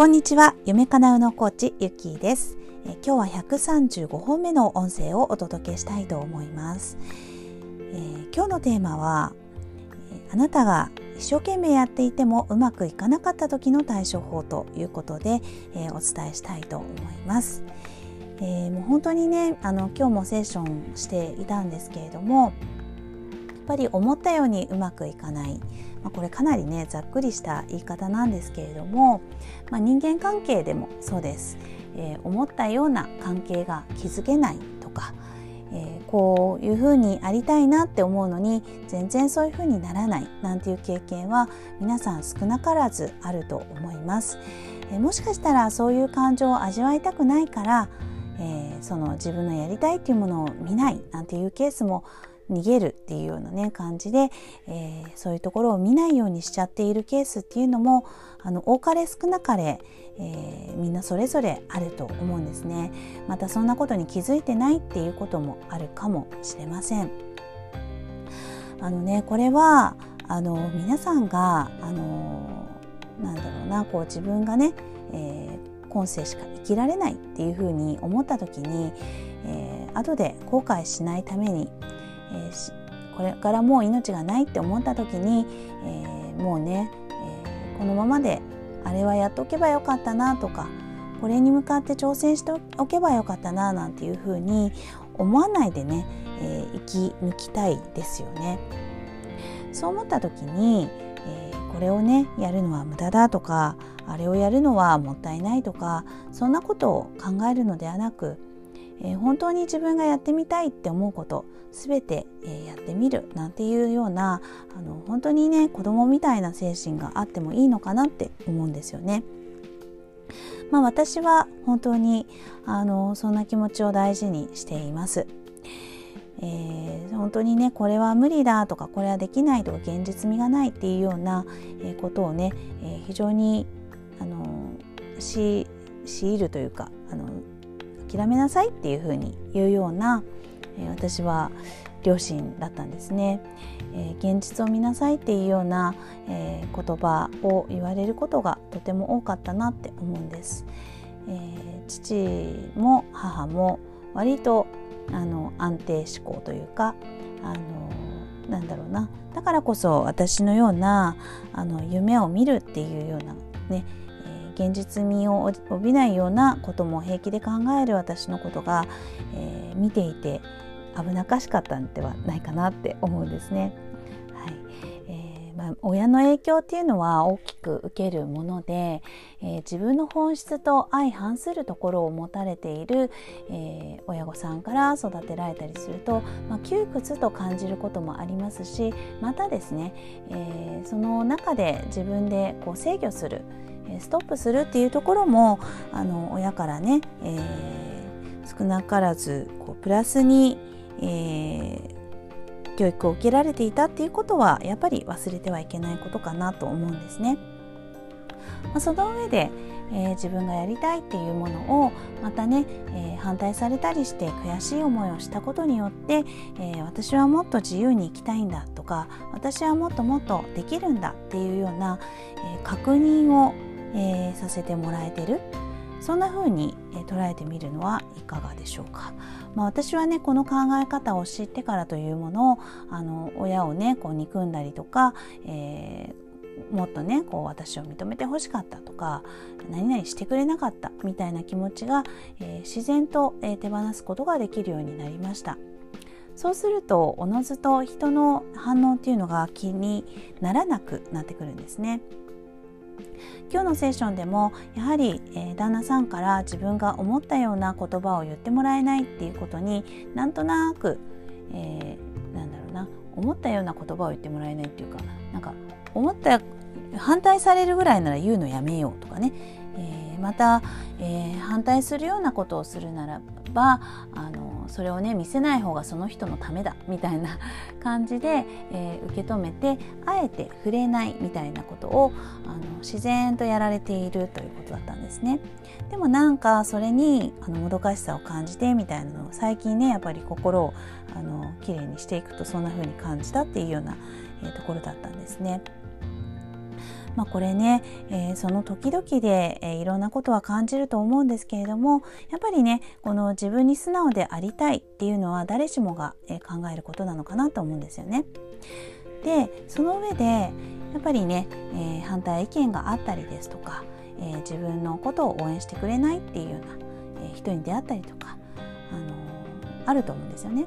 こんにちは。夢かなうのコーチゆきです。え今日は135本目の音声をお届けしたいと思います、えー、今日のテーマはあなたが一生懸命やっていてもうまくいかなかった時の対処法ということで、えー、お伝えしたいと思います、えー、もう本当にねあの今日もセッションしていたんですけれどもぱり思ったようにうまくいかない、まあ、これかなりねざっくりした言い方なんですけれども、まあ、人間関係でもそうです、えー、思ったような関係が築けないとか、えー、こういうふうにありたいなって思うのに全然そういうふうにならないなんていう経験は皆さん少なからずあると思います。えー、もしかしたらそういう感情を味わいたくないからえー、その自分のやりたいっていうものを見ないなんていうケースも逃げるっていうようなね感じで、えー、そういうところを見ないようにしちゃっているケースっていうのもあの多かれ少なかれ、えー、みんなそれぞれあると思うんですね。またそんなことに気づいてないっていうこともあるかもしれません。あのねこれはあの皆さんがあのなんだろうなこう自分がね、えー、今世しか生きられないっていうふうに思った時に、えー、後で後悔しないためにえー、これからもう命がないって思った時に、えー、もうね、えー、このままであれはやっておけばよかったなとかこれに向かって挑戦しておけばよかったななんていうふうに思わないでね、え、生き抜きたいですよね。そう思った時に、えー、これをねやるのは無駄だとかあれをやるのはもったいないとかそんなことを考えるのではなくえー、本当に自分がやってみたいって思うこと全て、えー、やってみるなんていうようなあの本当にね子供みたいな精神があってもいいのかなって思うんですよね。まあ、私は本当にあのそんな気持ちを大事にしています。えー、本当にねこれは無理だとかこれはできないとか現実味がないっていうような、えことをね、えー、非常にあの強いるというかあの諦めなさいっていうふうに言うような、え、私は両親だったんですね、えー、現実を見なさいっていうような、えー、言葉を言われることがとても多かったなって思うんです、えー、父も母も割とあの安定志向というかあのなんだろうな。だからこそ私のようなあの夢を見るっていうようなね現実味を帯びないようなことも平気で考える私のことが、えー、見ていて危なっかしかったんではないかなって思うんですね。はいえーまあ、親の影響っていうのは大きく受けるもので、えー、自分の本質と相反するところを持たれている、えー、親御さんから育てられたりすると、まあ、窮屈と感じることもありますしまたですね、えー、その中で自分でこう制御するストップするっていうところもあの親からね、えー、少なからずこうプラスに、えー、教育を受けられていたっていうことはやっぱり忘れてはいけないことかなと思うんですね。まあ、その上で、えー、自分がやりたいっていうものをまたね、えー、反対されたりして悔しい思いをしたことによって、えー、私はもっと自由に生きたいんだとか私はもっともっとできるんだっていうような、え確認をえー、させてもらえてるそんな風に、えー、捉えてみるのはいかがでしょうか。まあ、私はねこの考え方を知ってからというものをあの親をねこう憎んだりとか、えー、もっとねこう私を認めてほしかったとか何々してくれなかったみたいな気持ちが、えー、自然と、えー、手放すことができるようになりました。そうするとおのずと人の反応っていうのが気にならなくなってくるんですね。今日のセッションでもやはり、え、旦那さんから自分が思ったような言葉を言ってもらえないっていうことになんとなく、えー、なんだろうな思ったような言葉を言ってもらえないっていうかなんか思った反対されるぐらいなら言うのやめようとかね、えー、また、えー、反対するようなことをするならばあのそれをね見せない方がその人のためだみたいな 感じで、えー、受け止めてあえて触れないみたいなことをあの自然とやられているということだったんですね。でもなんかそれにあのもどかしさを感じてみたいなのを最近ねやっぱり心をあのきれいにしていくとそんな風に感じたっていうような、えー、ところだったんですね。まあ、これね、えー、その時々で、えー、いろんなことは感じると思うんですけれどもやっぱりねこの自分に素直でありたいっていうのは誰しもが、え、考えることなのかなと思うんですよね。でその上でやっぱりね、え反対意見があったりですとか、え自分のことを応援してくれないっていうような、え人に出会ったりとか、あのあると思うんですよね。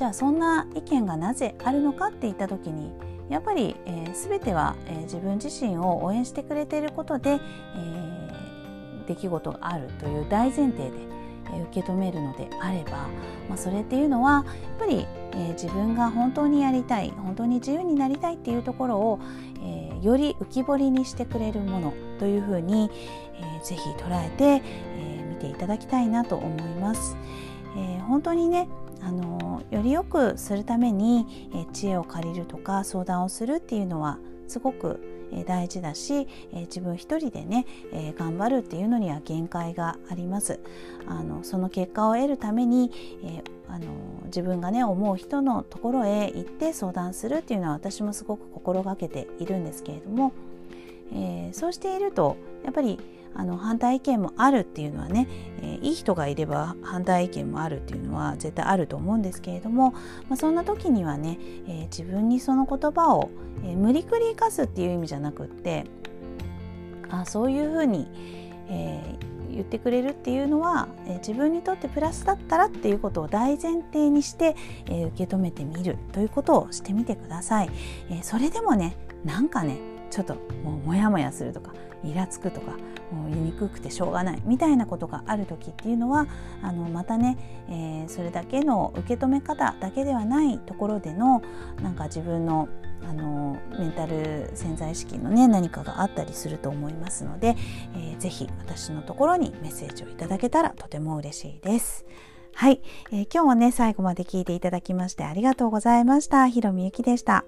じゃあそんな意見がなぜあるのかっていった時にやっぱり、えー、全ては、えー、自分自身を応援してくれていることで、えー、出来事があるという大前提で、え受け止めるのであれば、まあ、それっていうのはやっぱり、え自分が本当にやりたい本当に自由になりたいっていうところを、えより浮き彫りにしてくれるものというふうに、えー、ぜひ捉えて、え見ていただきたいなと思います。え本当にねあのより良くするために、え知恵を借りるとか相談をするっていうのはすごく大事だし、え自分一人でね、え頑張るっていうのには限界があります。あのその結果を得るために、えあの自分がね思う人のところへ行って相談するっていうのは私もすごく心がけているんですけれども、えー、そうしているとやっぱりあの反対意見もあるっていうのはね、えー、いい人がいれば反対意見もあるっていうのは絶対あると思うんですけれども、まあ、そんな時にはね、えー、自分にその言葉を、えー、無理くり生かすっていう意味じゃなくってあそういうふうに、え言ってくれるっていうのは、え自分にとってプラスだったらっていうことを大前提にして、え受け止めてみるということをしてみてください。えそれでもねなんかねちょっともうモヤモヤするとかイラつくとか言いにくくてしょうがないみたいなことがある時っていうのはあのまたね、えー、それだけの受け止め方だけではないところでのなんか自分のあのメンタル潜在意識のね何かがあったりすると思いますので、えー、ぜひ私のところにメッセージをいただけたらとても嬉しいです。はい、えー、今日もね最後まで聞いていただきましてありがとうございました。ひろみゆきでした。